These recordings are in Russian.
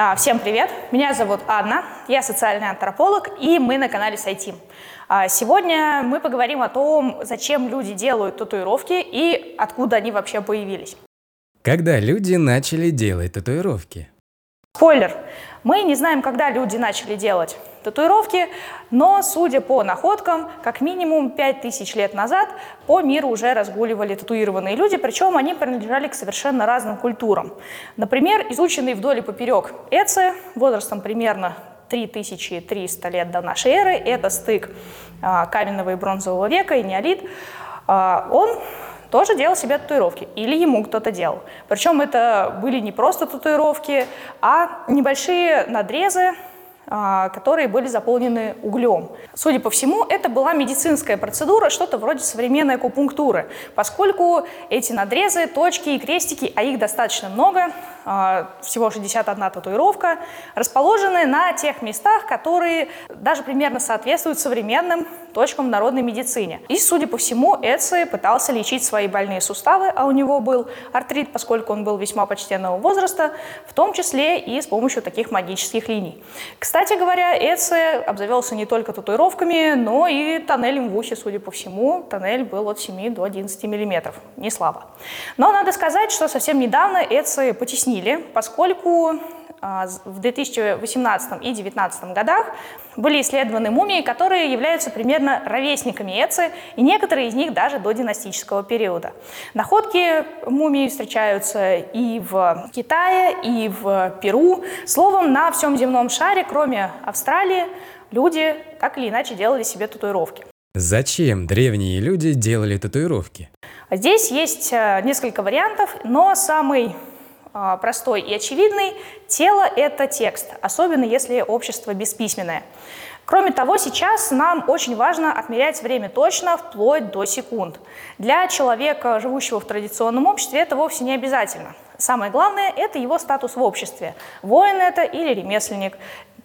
А, всем привет! Меня зовут Анна, я социальный антрополог, и мы на канале Сайтим. А, сегодня мы поговорим о том, зачем люди делают татуировки и откуда они вообще появились. Когда люди начали делать татуировки? Спойлер, мы не знаем, когда люди начали делать татуировки, но, судя по находкам, как минимум 5000 лет назад по миру уже разгуливали татуированные люди, причем они принадлежали к совершенно разным культурам. Например, изученный вдоль и поперек Эци, возрастом примерно 3300 лет до нашей эры, это стык а, каменного и бронзового века и неолит, а, он тоже делал себе татуировки, или ему кто-то делал. Причем это были не просто татуировки, а небольшие надрезы а, которые были заполнены углем. Судя по всему, это была медицинская процедура, что-то вроде современной акупунктуры, поскольку эти надрезы, точки и крестики, а их достаточно много, всего 61 татуировка, расположены на тех местах, которые даже примерно соответствуют современным точкам в народной медицине. И, судя по всему, Эци пытался лечить свои больные суставы, а у него был артрит, поскольку он был весьма почтенного возраста, в том числе и с помощью таких магических линий. Кстати говоря, Эци обзавелся не только татуировками, но и тоннелем в ухе, судя по всему. Тоннель был от 7 до 11 миллиметров. Не слабо. Но надо сказать, что совсем недавно Эци потеснили изменили, поскольку а, в 2018 и 2019 годах были исследованы мумии, которые являются примерно ровесниками Эци, и некоторые из них даже до династического периода. Находки мумий встречаются и в Китае, и в Перу. Словом, на всем земном шаре, кроме Австралии, люди так или иначе делали себе татуировки. Зачем древние люди делали татуировки? Здесь есть э, несколько вариантов, но самый а, простой и очевидный. Тело — это текст, особенно если общество бесписьменное. Кроме того, сейчас нам очень важно отмерять время точно, вплоть до секунд. Для человека, живущего в традиционном обществе, это вовсе не обязательно. Самое главное – это его статус в обществе. Воин это или ремесленник,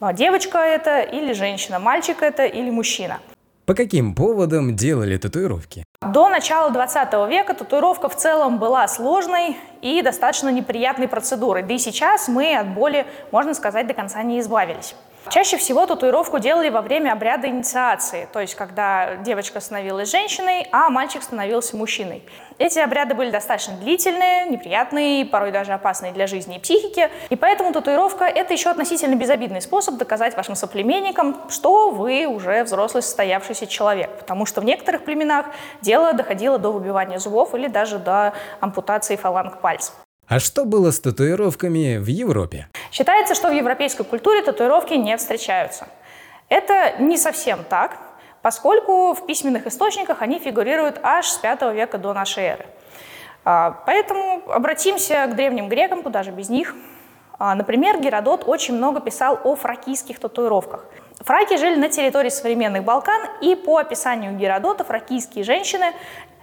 а девочка это или женщина, мальчик это или мужчина. По каким поводам делали татуировки? До начала 20 века татуировка в целом была сложной и достаточно неприятной процедурой. Да и сейчас мы от боли, можно сказать, до конца не избавились. Чаще всего татуировку делали во время обряда инициации, то есть когда девочка становилась женщиной, а мальчик становился мужчиной. Эти обряды были достаточно длительные, неприятные, порой даже опасные для жизни и психики, и поэтому татуировка – это еще относительно безобидный способ доказать вашим соплеменникам, что вы уже взрослый состоявшийся человек, потому что в некоторых племенах дело доходило до выбивания зубов или даже до ампутации фаланг пальцев. А что было с татуировками в Европе? Считается, что в европейской культуре татуировки не встречаются. Это не совсем так, поскольку в письменных источниках они фигурируют аж с V века до нашей эры. А, поэтому обратимся к древним грекам, куда же без них. А, например, Геродот очень много писал о фракийских татуировках. Фраки жили на территории современных Балкан, и по описанию Геродота фракийские женщины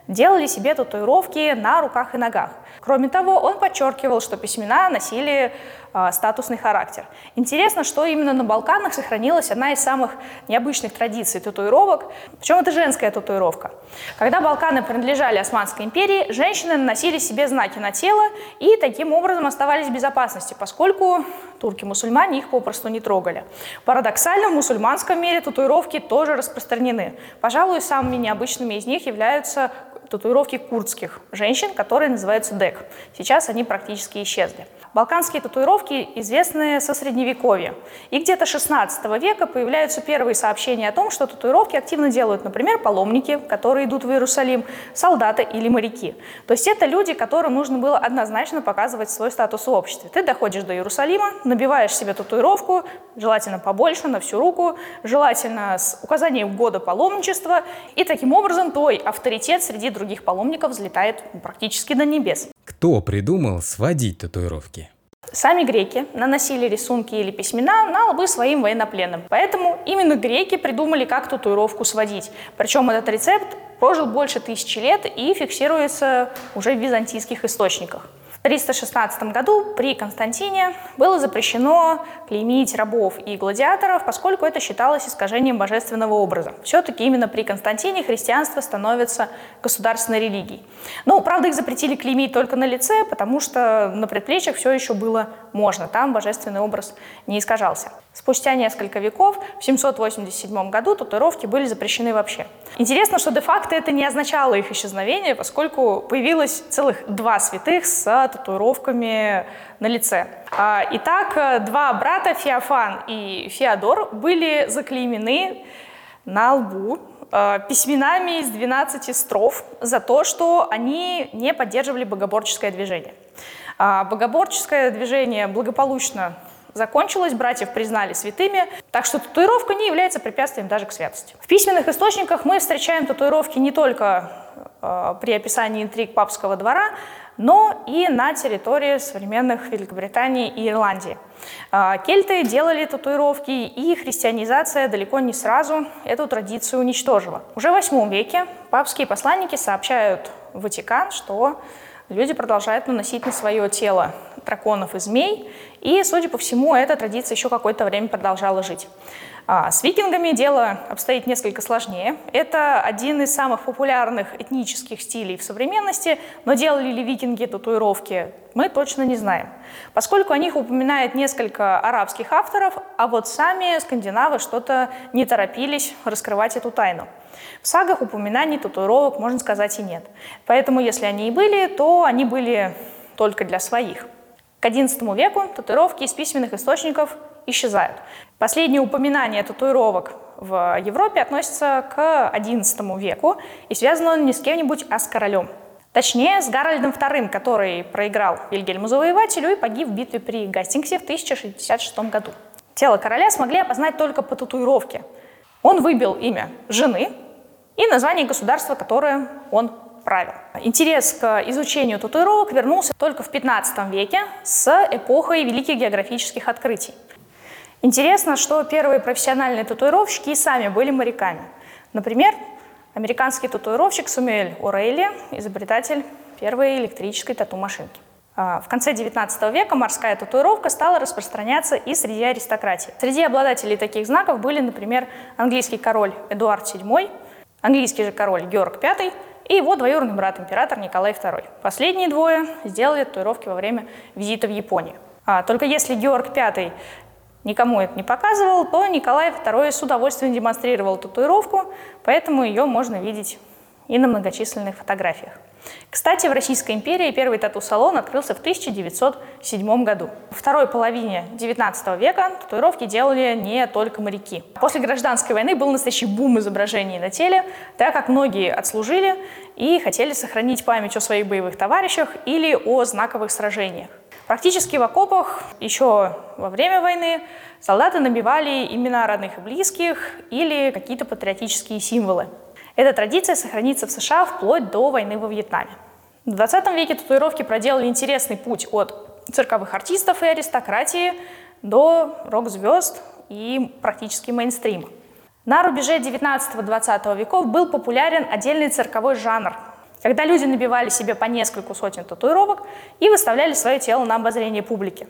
делали себе татуировки на руках и ногах. Кроме того, он подчеркивал, что письмена носили э, статусный характер. Интересно, что именно на Балканах сохранилась одна из самых необычных традиций татуировок, причем это женская татуировка. Когда Балканы принадлежали Османской империи, женщины наносили себе знаки на тело и таким образом оставались в безопасности, поскольку турки-мусульмане их попросту не трогали. Парадоксально, в мусульманском мире татуировки тоже распространены. Пожалуй, самыми необычными из них являются татуировки курдских женщин, которые называются дек. Сейчас они практически исчезли. Балканские татуировки известны со средневековья. И где-то 16 века появляются первые сообщения о том, что татуировки активно делают, например, паломники, которые идут в Иерусалим, солдаты или моряки. То есть это люди, которым нужно было однозначно показывать свой статус в обществе. Ты доходишь до Иерусалима, набиваешь себе татуировку, желательно побольше, на всю руку, желательно с указанием года паломничества, и таким образом твой авторитет среди других паломников взлетает практически до небес. Кто придумал сводить татуировки? Сами греки наносили рисунки или письмена на лбы своим военнопленным. Поэтому именно греки придумали, как татуировку сводить. Причем этот рецепт прожил больше тысячи лет и фиксируется уже в византийских источниках. 316 году при Константине было запрещено клеймить рабов и гладиаторов, поскольку это считалось искажением божественного образа. Все-таки именно при Константине христианство становится государственной религией. Но, правда, их запретили клеймить только на лице, потому что на предплечьях все еще было можно, там божественный образ не искажался. Спустя несколько веков, в 787 году, татуировки были запрещены вообще. Интересно, что де-факто это не означало их исчезновение, поскольку появилось целых два святых с татуировками на лице. А, итак, два брата, Феофан и Феодор, были заклеймены на лбу а, письменами из 12 строф за то, что они не поддерживали богоборческое движение. А, богоборческое движение благополучно закончилась, братьев признали святыми, так что татуировка не является препятствием даже к святости. В письменных источниках мы встречаем татуировки не только э, при описании интриг папского двора, но и на территории современных Великобритании и Ирландии. Э, кельты делали татуировки, и христианизация далеко не сразу эту традицию уничтожила. Уже в VIII веке папские посланники сообщают в Ватикан, что люди продолжают наносить на свое тело драконов и змей, и, судя по всему, эта традиция еще какое-то время продолжала жить. А с викингами дело обстоит несколько сложнее. Это один из самых популярных этнических стилей в современности, но делали ли викинги татуировки, мы точно не знаем, поскольку о них упоминает несколько арабских авторов, а вот сами скандинавы что-то не торопились раскрывать эту тайну. В сагах упоминаний татуировок, можно сказать, и нет. Поэтому, если они и были, то они были только для своих. К XI веку татуировки из письменных источников исчезают. Последние упоминания татуировок в Европе относятся к XI веку, и связано он не с кем-нибудь, а с королем. Точнее, с Гарольдом II, который проиграл Вильгельму Завоевателю и погиб в битве при Гастингсе в 1066 году. Тело короля смогли опознать только по татуировке. Он выбил имя жены и название государства, которое он правил. Интерес к изучению татуировок вернулся только в 15 веке с эпохой великих географических открытий. Интересно, что первые профессиональные татуировщики и сами были моряками. Например, американский татуировщик Сумюэль Орейли, изобретатель первой электрической тату-машинки. А, в конце XIX века морская татуировка стала распространяться и среди аристократии. Среди обладателей таких знаков были, например, английский король Эдуард VII, английский же король Георг V и его двоюродный брат, император Николай II. Последние двое сделали татуировки во время визита в Японию. А, только если Георг V никому это не показывал, то Николай II с удовольствием демонстрировал татуировку, поэтому ее можно видеть и на многочисленных фотографиях. Кстати, в Российской империи первый тату-салон открылся в 1907 году. Во второй половине 19 века татуировки делали не только моряки. После гражданской войны был настоящий бум изображений на теле, так как многие отслужили и хотели сохранить память о своих боевых товарищах или о знаковых сражениях. Практически в окопах еще во время войны солдаты набивали имена родных и близких или какие-то патриотические символы. Эта традиция сохранится в США вплоть до войны во Вьетнаме. В 20 веке татуировки проделали интересный путь от цирковых артистов и аристократии до рок-звезд и практически мейнстрима. На рубеже 19-20 веков был популярен отдельный цирковой жанр когда люди набивали себе по нескольку сотен татуировок и выставляли свое тело на обозрение публики.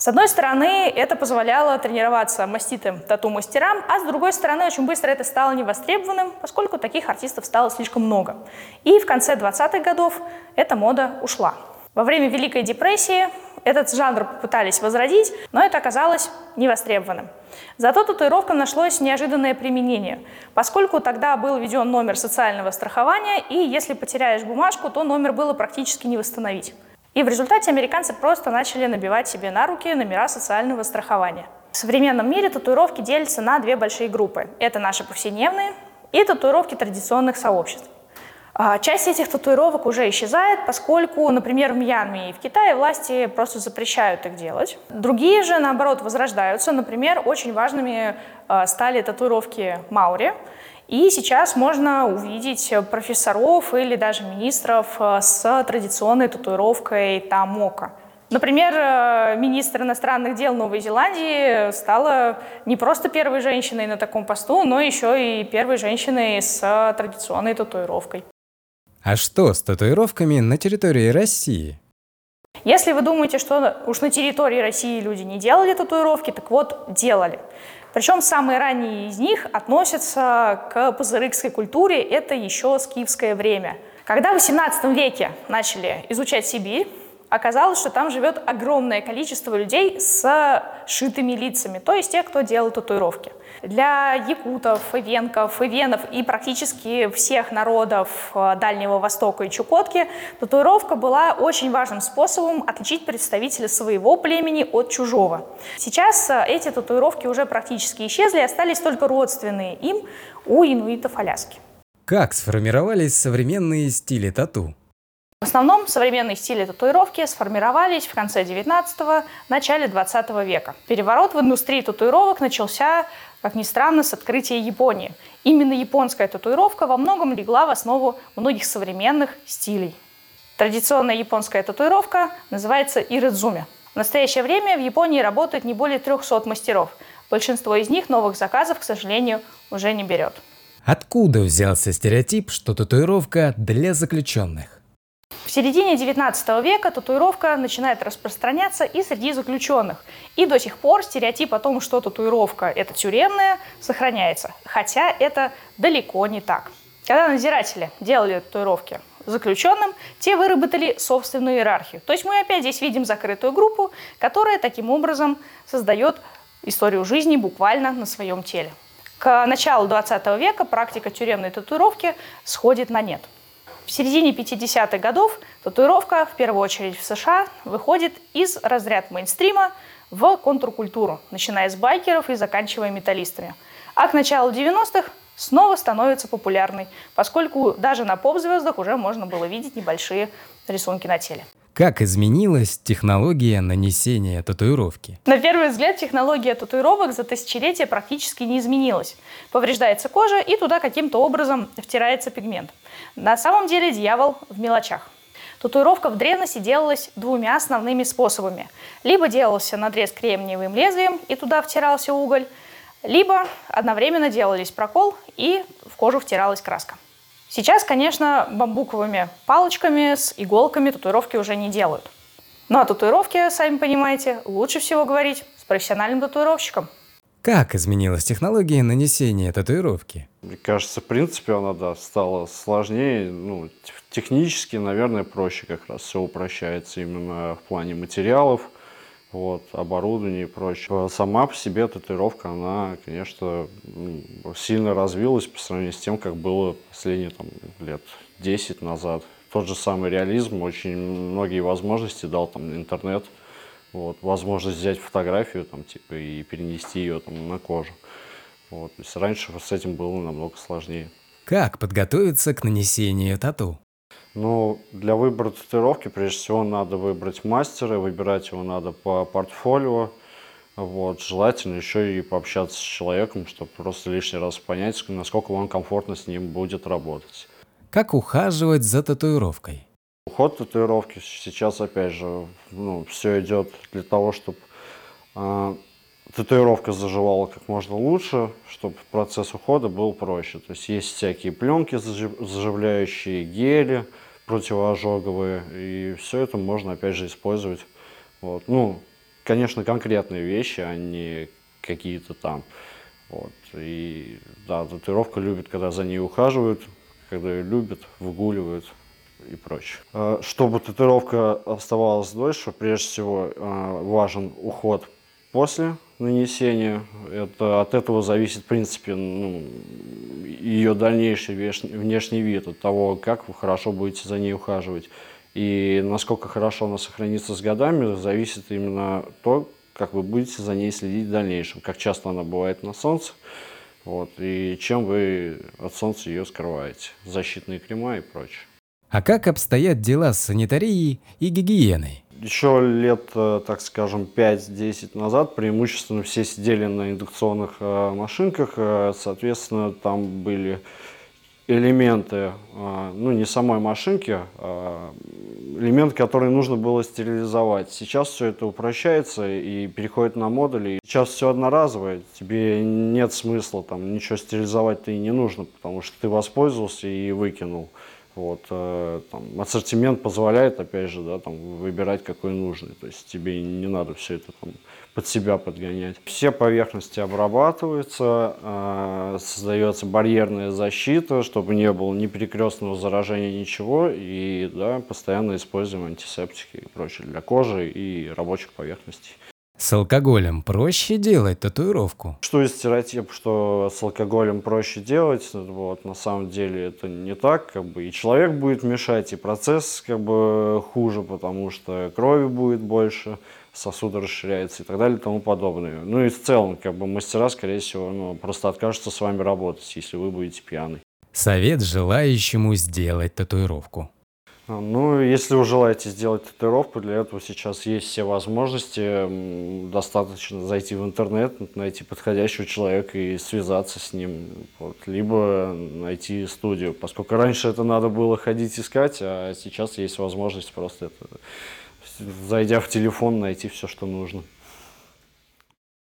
С одной стороны, это позволяло тренироваться маститым тату-мастерам, а с другой стороны, очень быстро это стало невостребованным, поскольку таких артистов стало слишком много. И в конце 20-х годов эта мода ушла. Во время Великой депрессии этот жанр попытались возродить, но это оказалось невостребованным. Зато татуировкам нашлось неожиданное применение, поскольку тогда был введен номер социального страхования, и если потеряешь бумажку, то номер было практически не восстановить. И в результате американцы просто начали набивать себе на руки номера социального страхования. В современном мире татуировки делятся на две большие группы. Это наши повседневные и татуировки традиционных сообществ. А, часть этих татуировок уже исчезает, поскольку, например, в Мьянме и в Китае власти просто запрещают их делать. Другие же, наоборот, возрождаются. Например, очень важными а, стали татуировки Маури. И сейчас можно увидеть профессоров или даже министров а, с традиционной татуировкой Тамока. Например, министр иностранных дел Новой Зеландии стала не просто первой женщиной на таком посту, но еще и первой женщиной с традиционной татуировкой. А что с татуировками на территории России? Если вы думаете, что уж на территории России люди не делали татуировки, так вот, делали. Причем самые ранние из них относятся к пазырыкской культуре, это еще скифское время. Когда в XVIII веке начали изучать Сибирь, оказалось, что там живет огромное количество людей с шитыми лицами, то есть те, кто делал татуировки. Для якутов, ивенков, ивенов и практически всех народов э, Дальнего Востока и Чукотки татуировка была очень важным способом отличить представителя своего племени от чужого. Сейчас э, эти татуировки уже практически исчезли, остались только родственные им у инуитов Аляски. Как сформировались современные стили тату? В основном современные стили татуировки сформировались в конце 19-го, начале 20 века. Переворот в индустрии татуировок начался, как ни странно, с открытия Японии. Именно японская татуировка во многом легла в основу многих современных стилей. Традиционная японская татуировка называется иридзуми. В настоящее время в Японии работает не более 300 мастеров. Большинство из них новых заказов, к сожалению, уже не берет. Откуда взялся стереотип, что татуировка для заключенных? В середине XIX века татуировка начинает распространяться и среди заключенных. И до сих пор стереотип о том, что татуировка – это тюремная, сохраняется. Хотя это далеко не так. Когда надзиратели делали татуировки заключенным, те выработали собственную иерархию. То есть мы опять здесь видим закрытую группу, которая таким образом создает историю жизни буквально на своем теле. К началу 20 века практика тюремной татуировки сходит на нет – в середине 50-х годов татуировка, в первую очередь в США, выходит из разряда мейнстрима в контркультуру, начиная с байкеров и заканчивая металлистами. А к началу 90-х снова становится популярной, поскольку даже на поп-звездах уже можно было видеть небольшие рисунки на теле. Как изменилась технология нанесения татуировки? На первый взгляд технология татуировок за тысячелетия практически не изменилась. Повреждается кожа и туда каким-то образом втирается пигмент. На самом деле дьявол в мелочах. Татуировка в древности делалась двумя основными способами. Либо делался надрез кремниевым лезвием и туда втирался уголь, либо одновременно делались прокол и в кожу втиралась краска. Сейчас, конечно, бамбуковыми палочками с иголками татуировки уже не делают. Ну а татуировки, сами понимаете, лучше всего говорить с профессиональным татуировщиком. Как изменилась технология нанесения татуировки? Мне кажется, в принципе, она да, стала сложнее. Ну, технически, наверное, проще как раз все упрощается именно в плане материалов – вот, оборудование и прочее. Сама по себе татуировка, она, конечно, сильно развилась по сравнению с тем, как было последние там, лет 10 назад. Тот же самый реализм, очень многие возможности дал там интернет, вот, возможность взять фотографию там, типа, и перенести ее там, на кожу. Вот, то есть раньше с этим было намного сложнее. Как подготовиться к нанесению тату? Ну, для выбора татуировки, прежде всего, надо выбрать мастера, выбирать его надо по портфолио. Вот, желательно еще и пообщаться с человеком, чтобы просто лишний раз понять, насколько вам комфортно с ним будет работать. Как ухаживать за татуировкой? Уход татуировки сейчас, опять же, ну, все идет для того, чтобы э, татуировка заживала как можно лучше, чтобы процесс ухода был проще. То есть есть всякие пленки заживляющие, гели противоожоговые, и все это можно опять же использовать. Вот. Ну, конечно, конкретные вещи, а не какие-то там. Вот. И да, татуировка любит, когда за ней ухаживают, когда ее любят, выгуливают и прочее. А, чтобы татуировка оставалась дольше, прежде всего а, важен уход после нанесения. Это, от этого зависит, в принципе, ну, ее дальнейший внешний, вид, от того, как вы хорошо будете за ней ухаживать. И насколько хорошо она сохранится с годами, зависит именно то, как вы будете за ней следить в дальнейшем, как часто она бывает на солнце, вот, и чем вы от солнца ее скрываете, защитные крема и прочее. А как обстоят дела с санитарией и гигиеной? Еще лет, э, так скажем, 5-10 назад преимущественно все сидели на индукционных э, машинках, э, соответственно, там были элементы, ну не самой машинки, а элементы, которые нужно было стерилизовать. Сейчас все это упрощается и переходит на модули. Сейчас все одноразовое, тебе нет смысла там ничего стерилизовать-то и не нужно, потому что ты воспользовался и выкинул. Вот, э, там, ассортимент позволяет, опять же, да, там, выбирать какой нужный. То есть тебе не надо все это там, под себя подгонять. Все поверхности обрабатываются, э, создается барьерная защита, чтобы не было ни перекрестного заражения, ничего. И да, постоянно используем антисептики и прочее для кожи и рабочих поверхностей. С алкоголем проще делать татуировку? Что из стереотип, что с алкоголем проще делать, вот, на самом деле это не так, как бы и человек будет мешать, и процесс как бы хуже, потому что крови будет больше, сосуды расширяются и так далее и тому подобное. Ну и в целом, как бы мастера, скорее всего, ну, просто откажутся с вами работать, если вы будете пьяный. Совет желающему сделать татуировку. А, ну, если вы желаете сделать татуировку, для этого сейчас есть все возможности. Достаточно зайти в интернет, найти подходящего человека и связаться с ним. Вот. Либо найти студию, поскольку раньше это надо было ходить искать, а сейчас есть возможность просто это, зайдя в телефон, найти все, что нужно.